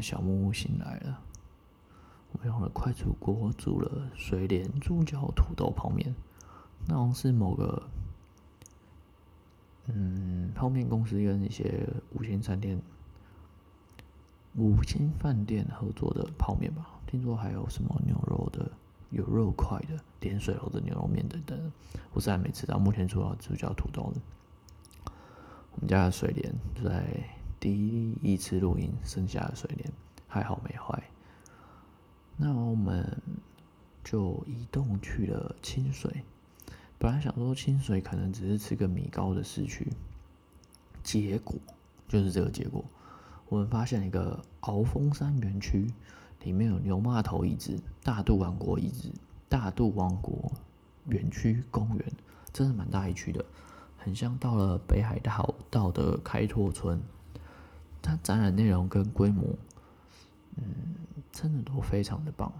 小木屋醒来了。我用了快煮锅煮了水莲、猪脚、土豆泡面，那好像是某个嗯泡面公司跟一些五星餐厅、五星饭店合作的泡面吧。听说还有什么牛肉的、有肉块的、点水肉的牛肉面等等，我是还没吃到。目前主要猪脚、土豆的。我们家的水莲就在第一次录音剩下的水帘，还好没坏。那我们就移动去了清水。本来想说清水可能只是吃个米糕的市区，结果就是这个结果。我们发现一个鳌峰山园区，里面有牛骂头遗址、大肚王国遗址、大肚王国园区公园，真的蛮大一区的，很像到了北海道道的开拓村。它展览内容跟规模，嗯。真的都非常的棒，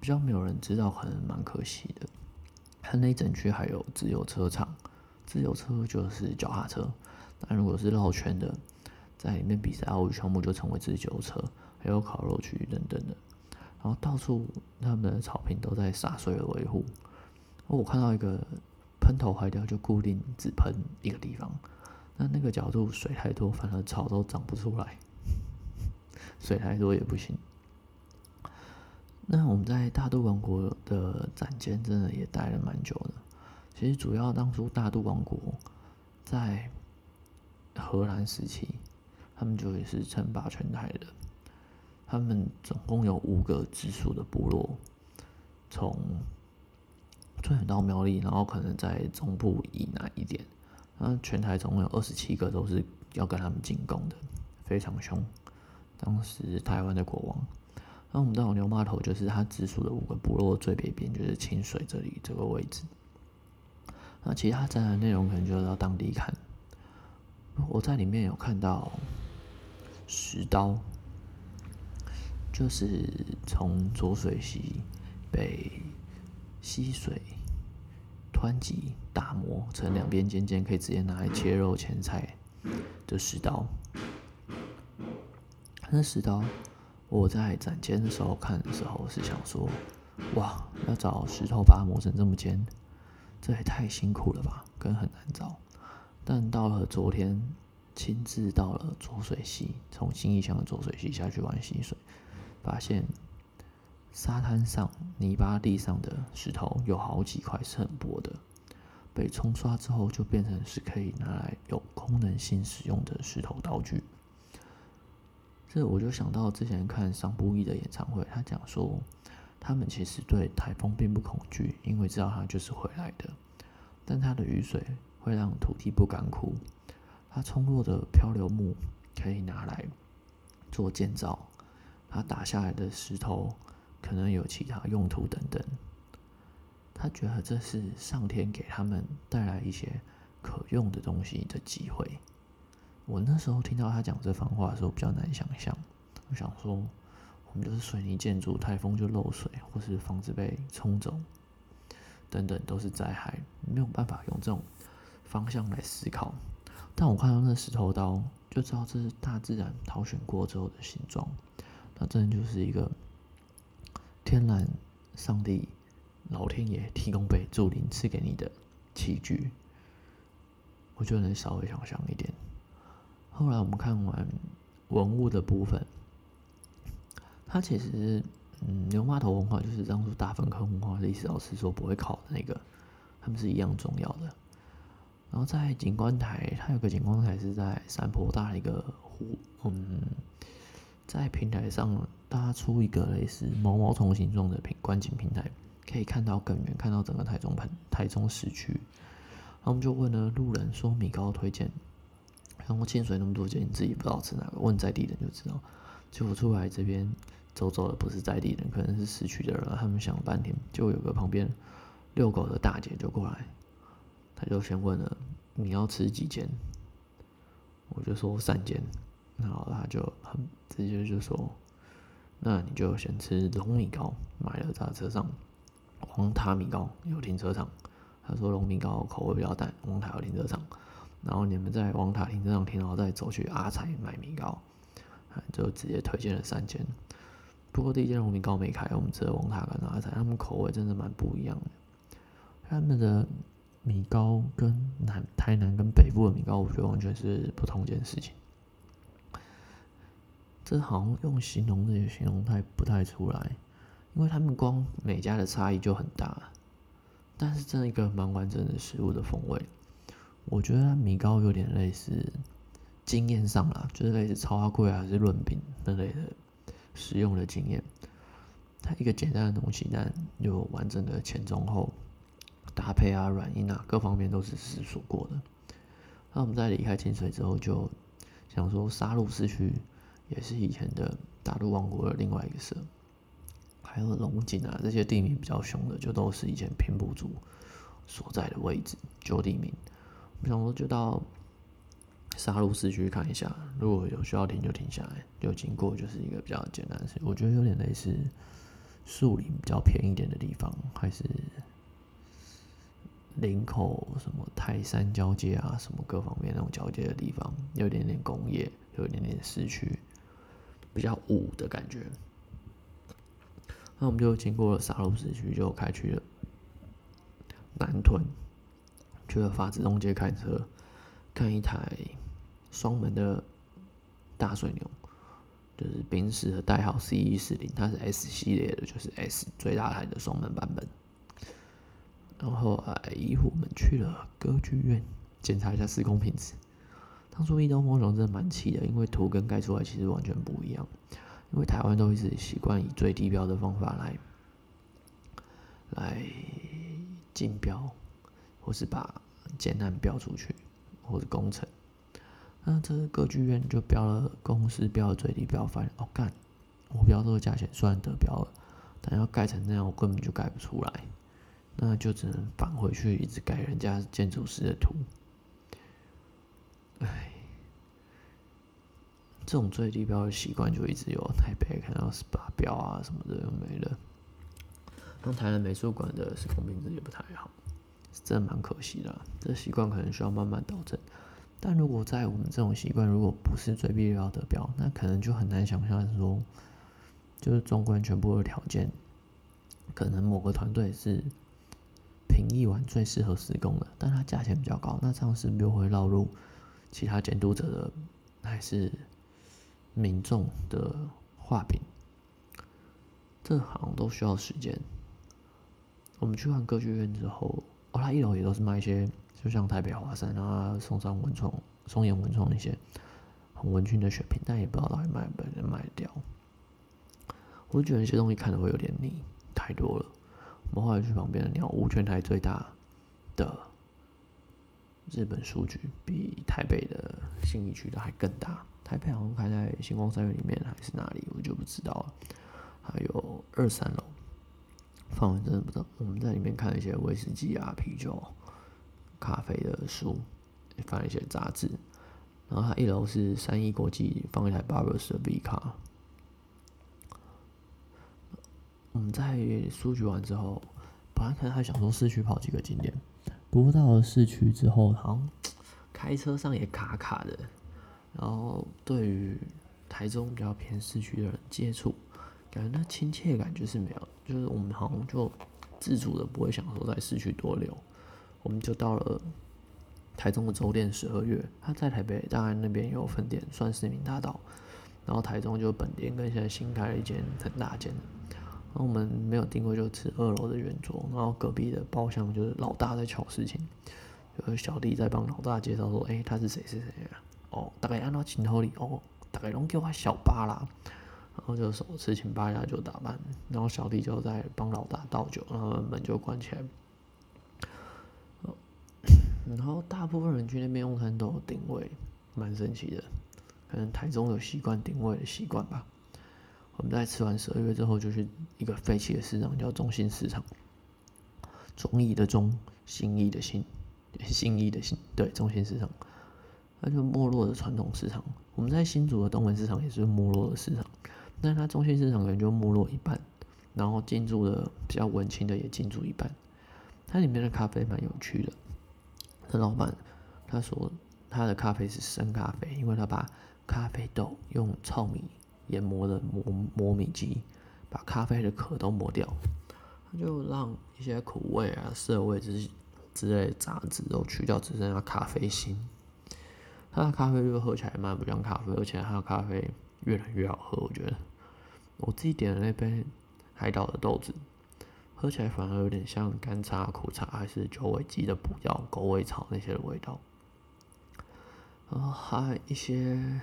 比较没有人知道，可能蛮可惜的。它那整区还有自由车场，自由车就是脚踏车。那如果是绕圈的，在里面比赛奥运项目就成为自由车，还有烤肉区等等的。然后到处他们的草坪都在洒水的维护。我看到一个喷头坏掉，就固定只喷一个地方。那那个角度水太多，反而草都长不出来。水太多也不行。那我们在大都王国的展间真的也待了蛮久的。其实主要当初大都王国在荷兰时期，他们就也是称霸全台的。他们总共有五个直属的部落，从最远到苗栗，然后可能在中部以南一点。那全台总共有二十七个都是要跟他们进攻的，非常凶。当时台湾的国王。那我们到牛马头，就是他直属的五个部落最北边，就是清水这里这个位置。那其他展览内容可能就要到当地看。我在里面有看到石刀，就是从浊水溪被溪水湍急打磨成两边尖尖，可以直接拿来切肉切菜的石刀。那石刀。我在展间的时候看的时候是想说，哇，要找石头把它磨成这么尖，这也太辛苦了吧，跟很难找。但到了昨天，亲自到了浊水溪，从新义乡的浊水溪下去玩溪水，发现沙滩上泥巴地上的石头有好几块是很薄的，被冲刷之后就变成是可以拿来有功能性使用的石头道具。这我就想到之前看桑布伊的演唱会，他讲说，他们其实对台风并不恐惧，因为知道它就是回来的。但它的雨水会让土地不干枯，它冲落的漂流木可以拿来做建造，它打下来的石头可能有其他用途等等。他觉得这是上天给他们带来一些可用的东西的机会。我那时候听到他讲这番话的时候，比较难想象。我想说，我们就是水泥建筑，台风就漏水，或是房子被冲走，等等都是灾害，没有办法用这种方向来思考。但我看到那石头刀，就知道这是大自然挑选过之后的形状。那真的就是一个天然上帝、老天爷提供给祝灵赐给你的器具，我就能稍微想象一点。后来我们看完文物的部分，它其实，嗯，牛马头文化就是当初大粪坑文化历史老师说不会考的那个，他们是一样重要的。然后在景观台，它有个景观台是在山坡大的一个湖，嗯，在平台上搭出一个类似毛毛虫形状的平观景平台，可以看到更远，看到整个台中盆台中市区。然后我们就问了路人说米糕推荐。然后清水那么多间，你自己不知道吃哪个，问在地人就知道。结果出来这边走走的不是在地人，可能是市区的人。他们想了半天，就有个旁边遛狗的大姐就过来，他就先问了你要吃几间，我就说三间，然后他就很直接就说，那你就先吃龙米糕，买了在车上。黄塔米糕有停车场，他说龙米糕口味比较淡，黄塔有停车场。然后你们在黄塔停车场停，然后再走去阿财买米糕，就直接推荐了三间。不过第一间红米糕没开，我们吃的王塔跟阿仔，他们口味真的蛮不一样的。他们的米糕跟南台南跟北部的米糕，我觉得完全是不同一件事情。这好像用形容的也形容太不太出来，因为他们光每家的差异就很大。但是这一个蛮完整的食物的风味，我觉得米糕有点类似经验上啦，就是类似超阿贵还是润饼那类的食用的经验。它一个简单的东西，但有完整的前中后搭配啊、软硬啊各方面都是思索过的。那我们在离开清水之后，就想说杀戮市区也是以前的大陆王国的另外一个社。还有龙井啊，这些地名比较凶的，就都是以前平埔族所在的位置旧地名。我想说，就到沙鹿市区看一下，如果有需要停就停下来，就经过就是一个比较简单的事。我觉得有点类似树林比较偏一点的地方，还是林口什么泰山交界啊，什么各方面那种交界的地方，有点点工业，有一点点市区，比较武的感觉。那我们就经过了沙鹿市区，就开去了南屯，去了法子东街开车，看一台双门的大水牛，就是宾士的代号 C 一四零，它是 S 系列的，就是 S 最大台的双门版本。然后啊，一我们去了歌剧院，检查一下施工品质。当初一东风雄真的蛮气的，因为图跟盖出来其实完全不一样。因为台湾都一直习惯以最低标的方法来来竞标，或是把建案标出去，或者工程。那这个歌剧院就标了公司标的最低标，发现哦干，我标这个价钱虽然得标了，但要盖成那样，我根本就盖不出来，那就只能返回去一直改人家建筑师的图。唉。这种最低标的习惯就一直有，台北看到十八标啊什么的又没了。那台南美术馆的施工品质也不太好，真的蛮可惜的。这习惯可能需要慢慢导正。但如果在我们这种习惯，如果不是最必要的标，那可能就很难想象说，就是纵观全部的条件，可能某个团队是评议完最适合施工的，但它价钱比较高，那这样是不是又会绕入其他监督者的还是？民众的画饼，这好像都需要时间。我们去看歌剧院之后，哦，它一楼也都是卖一些，就像台北华山啊、松山文创、松岩文创那些很文青的选品，但也不知道到底卖不能卖掉。我就觉得那些东西看的会有点腻，太多了。我们后来去旁边的鸟屋，全台最大的日本书局，比台北的信义区的还更大。台北好像开在星光三月里面还是哪里，我就不知道了。还有二三楼，范围真的不知道。我们在里面看一些威士忌啊、啤酒、咖啡的书，放一些杂志。然后它一楼是三一国际，放一台 Barbers 的 V 卡。我们在书局完之后，本来可能还想说市区跑几个景点，不过到了市区之后，好像开车上也卡卡的。然后对于台中比较偏市区的人接触，感觉那亲切感就是没有，就是我们好像就自主的不会想说在市区多留，我们就到了台中的周店十二月，他在台北当然那边有分店，算市民大道，然后台中就本店跟现在新开了一间很大间，然后我们没有定位就吃二楼的圆桌，然后隔壁的包厢就是老大在瞧事情，有小弟在帮老大介绍说，哎，他是谁谁谁啊？哦，大概按照镜头里哦，大概拢叫他小巴啦，然后就手持请八家就打扮，然后小弟就在帮老大倒酒，然后门就关起来。然后大部分人去那边用餐都有定位，蛮神奇的，可能台中有习惯定位的习惯吧。我们在吃完十二月之后，就去一个废弃的市场，叫中心市场，中意的中，新义的新，新意的新，对，中心市场。那就没落的传统市场，我们在新竹的东门市场也是没落的市场，但它中心市场可能就没落一半，然后进驻的比较文青的也进驻一半。它里面的咖啡蛮有趣的，那老板他说他的咖啡是生咖啡，因为他把咖啡豆用糙米研磨的磨磨米机把咖啡的壳都磨掉，它就让一些苦味啊、涩味之之类杂质都去掉，只剩下咖啡心。它的咖啡就喝起来蛮不像咖啡，而且它的咖啡越来越好喝。我觉得我自己点的那杯海岛的豆子，喝起来反而有点像干茶、苦茶，还是酒尾鸡的补药、狗尾草那些的味道。然后还有一些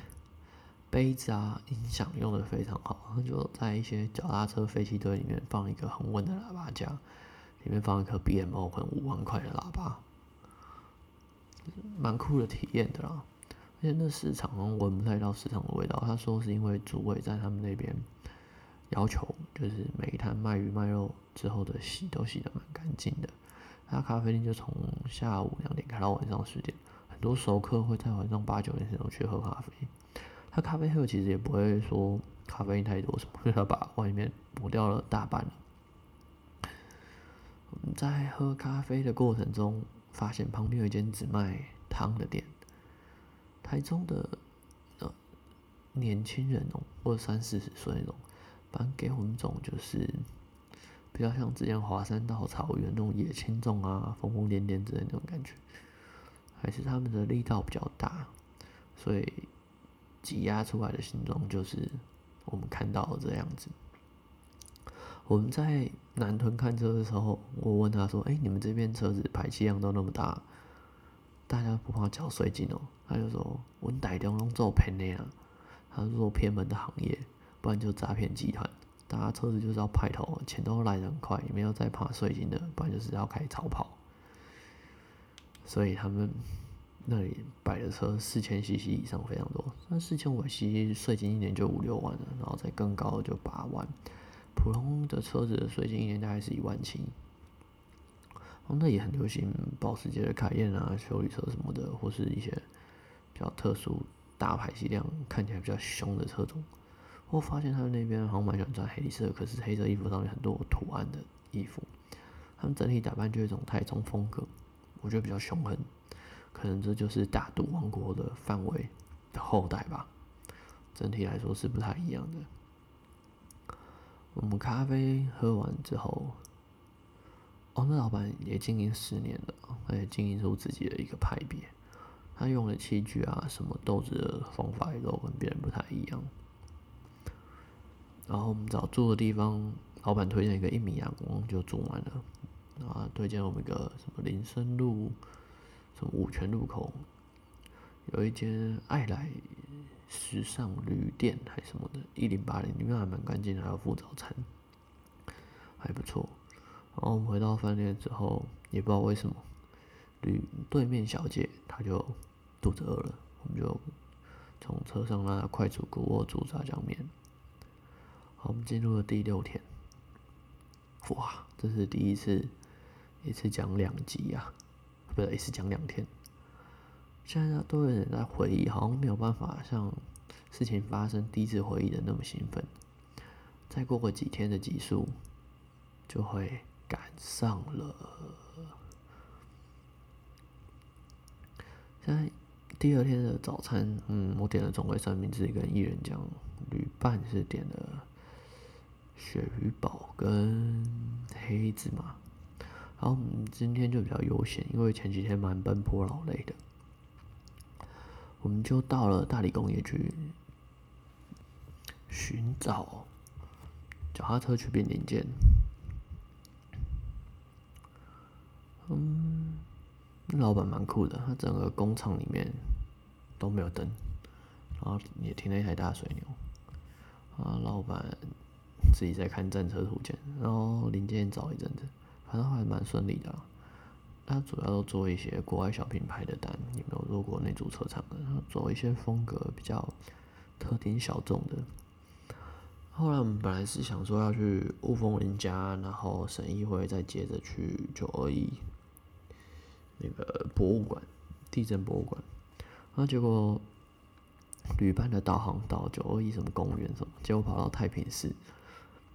杯子啊，音响用的非常好，就在一些脚踏车废弃堆里面放一个很稳的喇叭架，里面放一颗 BMO 可能五万块的喇叭，蛮酷的体验的啦。而且那市场闻不太到市场的味道，他说是因为主委在他们那边要求，就是每一摊卖鱼卖肉之后的洗都洗的蛮干净的。他咖啡店就从下午两点开到晚上十点。很多熟客会在晚上八九点时候去喝咖啡，他咖啡喝其实也不会说咖啡因太多什么，所以他把外面抹掉了大半了。在喝咖啡的过程中，发现旁边有一间只卖汤的店，台中的呃年轻人哦，或者三四十岁那种，反正给我们一种就是比较像之前华山到草原那种野青种啊，疯疯癫癫之类那种感觉。还是他们的力道比较大，所以挤压出来的形状就是我们看到这样子。我们在南屯看车的时候，我问他说：“哎，你们这边车子排气量都那么大，大家不怕缴税金哦？”他就说：“我们台中拢做偏的啊，他说偏门的行业，不然就诈骗集团。大家车子就是要派头，钱都来得很快，没有再怕税金的，不然就是要开超跑。”所以他们那里摆的车四千 CC 以上非常多，那四千五 CC 税金一年就五六万了，然后再更高的就八万。普通的车子的税金一年大概是一万七。哦，那也很流行保时捷的凯宴啊、修理车什么的，或是一些比较特殊、大排气量、看起来比较凶的车种。我发现他们那边好像蛮喜欢穿黑色，可是黑色衣服上面很多图案的衣服，他们整体打扮就一种太中风格。我觉得比较凶狠，可能这就是大肚王国的范围的后代吧。整体来说是不太一样的。我们咖啡喝完之后，哦，那老板也经营十年了，他也经营出自己的一个派别。他用的器具啊，什么豆子的方法也都跟别人不太一样。然后我们找住的地方，老板推荐一个一米阳光就住满了。啊，推荐我们一个什么林森路，什么五泉路口，有一间爱来时尚旅店还是什么的，一零八零里面还蛮干净，还有附早餐，还不错。然后我们回到饭店之后，也不知道为什么，旅对面小姐她就肚子饿了，我们就从车上拉快煮锅锅煮炸酱面。好，我们进入了第六天，哇，这是第一次。一次讲两集呀，不是一次讲两天。现在都有人在回忆，好像没有办法像事情发生第一次回忆的那么兴奋。再过个几天的集数，就会赶上了。现在第二天的早餐，嗯，我点了中味三明治跟薏仁酱，旅伴是点了鳕鱼堡跟黑芝麻。然后今天就比较悠闲，因为前几天蛮奔波劳累的。我们就到了大理工业区寻找脚踏车去变零件。嗯，老板蛮酷的，他整个工厂里面都没有灯，然后也停了一台大水牛。啊，老板自己在看战车图鉴，然后零件找一阵子。反正还蛮顺利的，他主要都做一些国外小品牌的单，也没有做过内组车厂的，做一些风格比较特定小众的。后来我们本来是想说要去雾峰人家，然后省议会再接着去九二一那个博物馆，地震博物馆，然后结果旅伴的导航到九二一什么公园什么，结果跑到太平寺。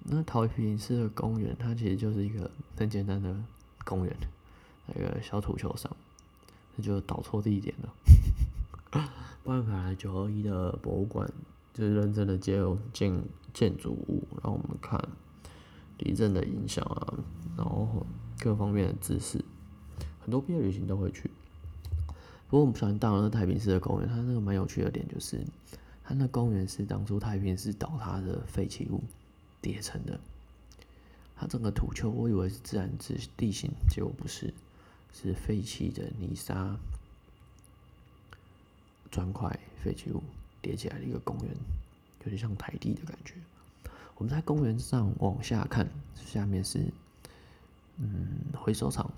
那桃平市的公园，它其实就是一个很简单的公园，那个小土球上，那就导错地点了。万凯来九二一的博物馆，就是认真的借用建建筑物，让我们看地震的影响啊，然后各方面的知识，很多毕业旅行都会去。不过我们不小心到了那太平寺的公园，它那个蛮有趣的点就是，它那公园是当初太平寺倒塌的废弃物叠成的。它整个土丘，我以为是自然之地形，结果不是，是废弃的泥沙砖块废弃物叠起来的一个公园，有点像台地的感觉。我们在公园上往下看，下面是嗯回收厂，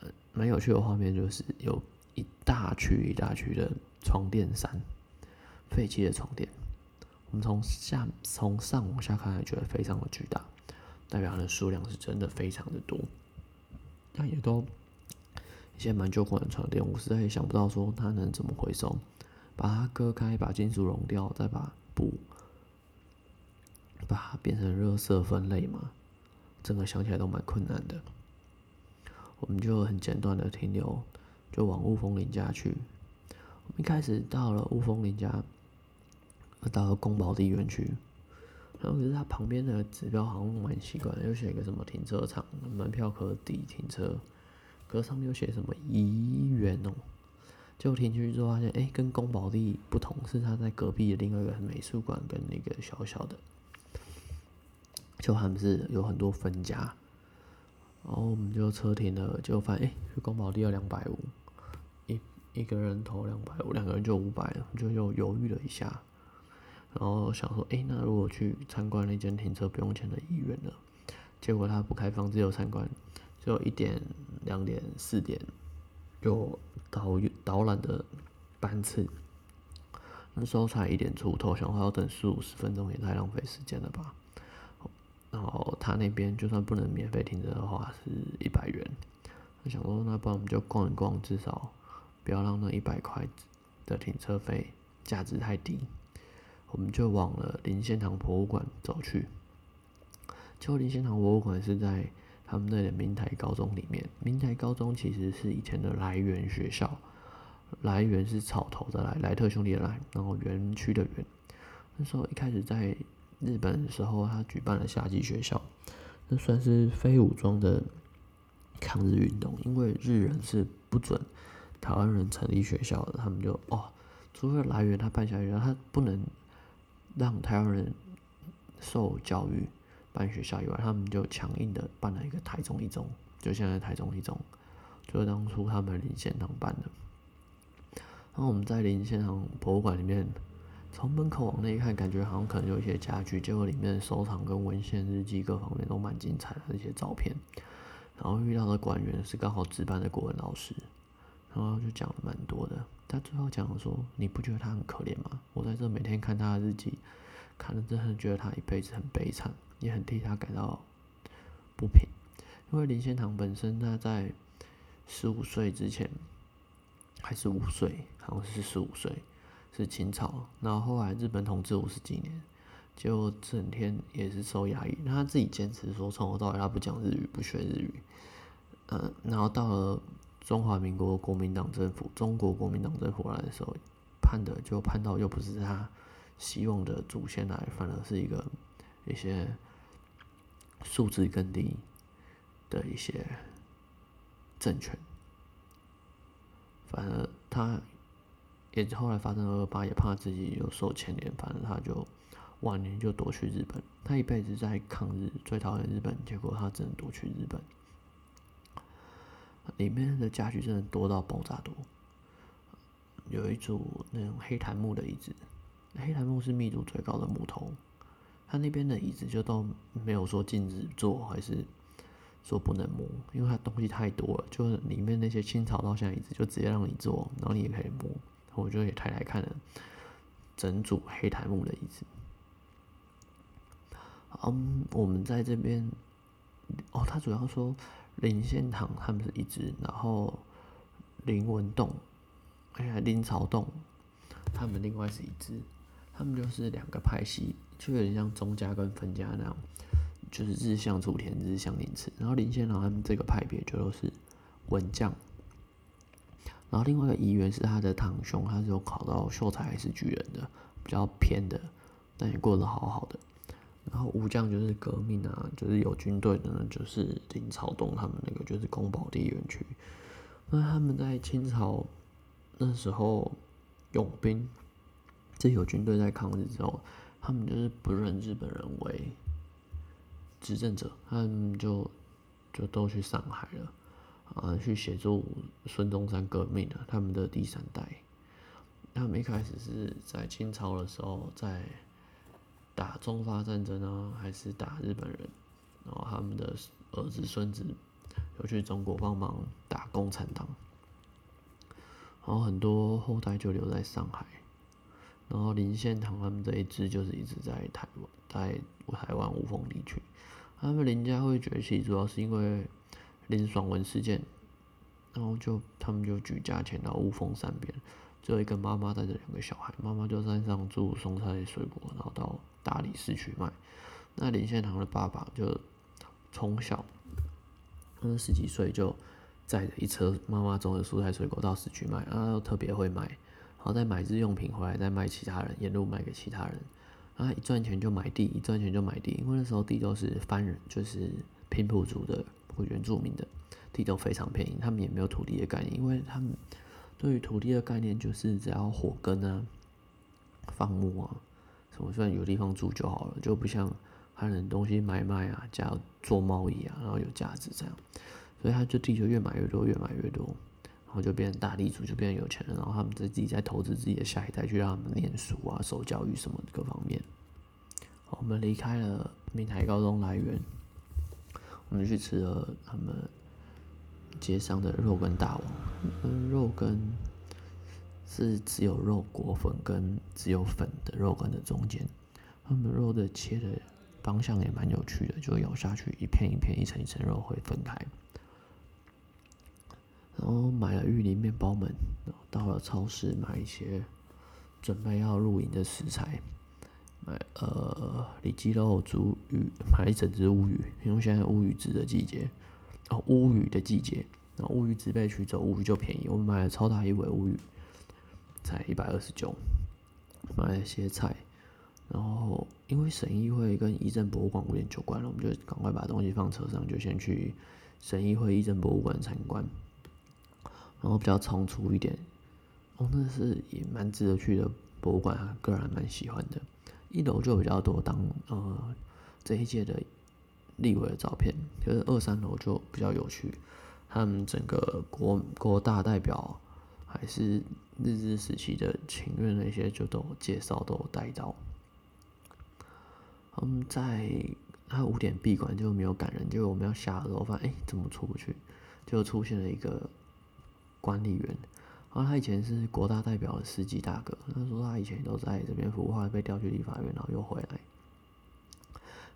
呃蛮有趣的画面就是有。一大区一大区的床垫山，废弃的床垫。我们从下从上往下看，还觉得非常的巨大，代表它的数量是真的非常的多。那也都一些蛮旧款的床垫，我实在也想不到说它能怎么回收，把它割开，把金属熔掉，再把布把它变成热色分类嘛？整个想起来都蛮困难的。我们就很简短的停留。就往雾峰林家去。我们一开始到了雾峰林家，到了宫保地园区，然后可是它旁边的指标好像蛮奇怪，又写个什么停车场，门票可抵停车，可是上面又写什么怡园哦。结果停进去之后发现，哎，跟宫保地不同，是它在隔壁的另外一个美术馆跟那个小小的，就他们是有很多分家。然后我们就车停了，就发现哎，去宫保地要两百五。一一个人投两百五，两个人就五百了，就又犹豫了一下，然后想说，哎，那如果去参观那间停车不用钱的医院呢？结果他不开放自由参观，只有一点、两点、四点有导导览的班次，那时候才一点出头，想话要等四五十分钟，也太浪费时间了吧。然后他那边就算不能免费停车的话，是一百元。我想说，那不然我们就逛一逛，至少。不要让那一百块的停车费价值太低，我们就往了林献堂博物馆走去。就林献堂博物馆是在他们那里明台高中里面。明台高中其实是以前的来源学校，来源是草头的来，莱特兄弟的来，然后园区的园。那时候一开始在日本的时候，他举办了夏季学校，那算是非武装的抗日运动，因为日人是不准。台湾人成立学校的，他们就哦，除了来源他办下学校，他不能让台湾人受教育办学校以外，他们就强硬的办了一个台中一中，就现在台中一中，就是当初他们林献堂办的。然后我们在林献堂博物馆里面，从门口往内看，感觉好像可能有一些家具，结果里面收藏跟文献、日记各方面都蛮精彩的这些照片。然后遇到的馆员是刚好值班的国文老师。然后就讲了蛮多的，他最后讲说：“你不觉得他很可怜吗？我在这每天看他的日记，看了真的觉得他一辈子很悲惨，也很替他感到不平。因为林献堂本身他在十五岁之前还是五岁，好像是十五岁，是清朝。然后后来日本统治五十几年，就整天也是受压抑。他自己坚持说，从头到尾他不讲日语，不学日语。嗯，然后到了。中华民国国民党政府，中国国民党政府来的时候，判的就判到又不是他希望的祖先来，反而是一个一些素质更低的一些政权。反而他也后来发生二二八，也怕自己有受牵连，反正他就晚年就躲去日本。他一辈子在抗日，最讨厌日本，结果他只能躲去日本。里面的家具真的多到爆炸多，有一组那种黑檀木的椅子，黑檀木是密度最高的木头，它那边的椅子就都没有说禁止坐，还是说不能摸，因为它东西太多了，就是里面那些清朝到现在椅子就直接让你坐，然后你也可以摸，我就也太难看了，整组黑檀木的椅子，嗯，我们在这边，哦，他主要说。林献堂他们是一支，然后林文栋，哎呀林朝栋，他们另外是一支，他们就是两个派系，就有点像宗家跟分家那样，就是日向雏田、日向林次，然后林献堂他们这个派别就都是文将，然后另外一个疑员是他的堂兄，他是有考到秀才还是举人的，比较偏的，但也过得好好的。然后武将就是革命啊，就是有军队的呢，就是林朝东他们那个就是宫保地园区。那他们在清朝那时候用兵，这有军队在抗日之后，他们就是不认日本人为执政者，他们就就都去上海了。啊，去协助孙中山革命的，他们的第三代，他们一开始是在清朝的时候在打中法战争啊，还是打日本人，然后他们的儿子孙子有去中国帮忙打共产党，然后很多后代就留在上海，然后林献堂他们这一支就是一直在台湾，在台湾五峰地区，他们林家会崛起，主要是因为。林爽文事件，然后就他们就举家迁到雾峰山边，只有一个妈妈带着两个小孩，妈妈就山上种松菜水果，然后到大理市去卖。那林献堂的爸爸就从小，嗯十几岁就载着一车妈妈种的蔬菜水果到市区卖，啊又特别会卖，然后再买日用品回来再卖其他人，沿路卖给其他人，啊一赚钱就买地，一赚钱就买地，因为那时候地都是番人，就是平埔族的或。原住民的地都非常便宜，他们也没有土地的概念，因为他们对于土地的概念就是只要火根啊、放牧啊，我算有地方住就好了，就不像汉人东西买卖啊、加做贸易啊，然后有价值这样，所以他就地球越买越多，越买越多，然后就变成大地主，就变成有钱人，然后他们在自己在投资自己的下一代，去让他们念书啊、受教育什么各方面。我们离开了闽台高中来源。我们去吃了他们街上的肉跟大王，嗯，肉跟是只有肉裹粉跟只有粉的肉羹的中间，他们肉的切的方向也蛮有趣的，就咬下去一片一片、一层一层肉会分开。然后买了玉林面包们，到了超市买一些准备要露营的食材。买呃里脊肉、猪鱼，买一整只乌鱼，因为现在乌鱼子的季节，哦乌鱼的季节，然后乌鱼子被取走，乌鱼就便宜。我们买了超大一尾乌鱼，才一百二十九。买了些菜，然后因为省议会跟遗政博物馆五点就关了，我们就赶快把东西放车上，就先去省议会遗政博物馆参观。然后比较仓促一点，哦，那是也蛮值得去的博物馆，个人还蛮喜欢的。一楼就比较多当呃这一届的立委的照片，就是二三楼就比较有趣，他们整个国国大代表还是日治时期的请愿那些就都介绍都带到。嗯，在他五点闭馆就没有赶人，就我们要下的时候发现哎怎么出不去，就出现了一个管理员。然后他以前是国大代表的司机大哥，他说他以前都在这边服务，后来被调去立法院，然后又回来。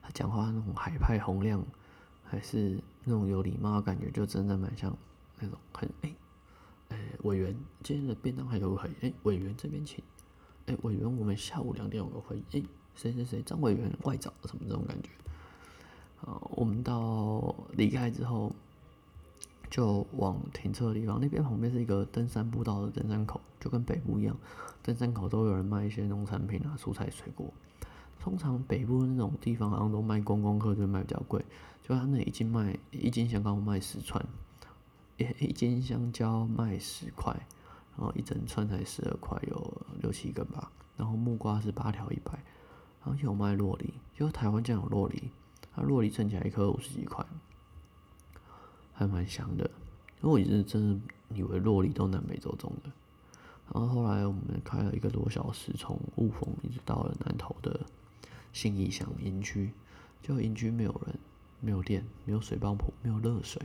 他讲话那种海派洪亮，还是那种有礼貌的感觉，就真的蛮像那种很哎哎委员今天的便当还有会哎委员这边请哎委员我们下午两点有个会议哎谁谁谁张委员外找什么这种感觉。啊，我们到离开之后。就往停车的地方，那边旁边是一个登山步道的登山口，就跟北部一样，登山口都有人卖一些农产品啊、蔬菜水果。通常北部那种地方好像都卖观光客，就卖比较贵。就他那一斤卖一斤香港卖十串，一斤香蕉卖十块，然后一整串才十二块，有六七根吧。然后木瓜是八条一百，然后有卖洛梨，就台湾这样有洛梨，它洛梨称起来一颗五十几块。还蛮香的，因为我一直真的以为洛梨都南美洲种的，然后后来我们开了一个多小时，从雾峰一直到了南投的信义乡营区，就营区没有人，没有电，没有水泵铺，没有热水，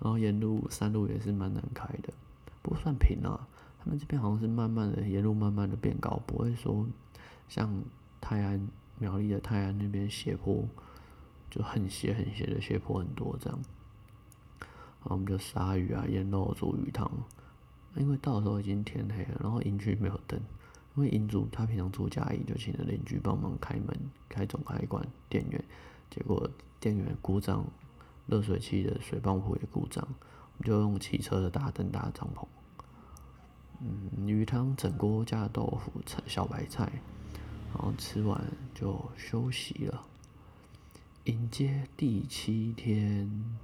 然后沿路山路也是蛮难开的，不算平啊，他们这边好像是慢慢的沿路慢慢的变高，不会说像泰安苗栗的泰安那边斜坡就很斜很斜的斜坡很多这样。然后我们就杀鱼啊，腌肉煮鱼汤。因为到时候已经天黑了，然后营区没有灯，因为营主他平常住家里，就请了邻居帮忙开门、开总开关、电源。结果电源故障，热水器的水泵壶也故障，我们就用汽车的大灯搭帐篷。嗯，鱼汤整锅加豆腐、炒小白菜，然后吃完就休息了。迎接第七天。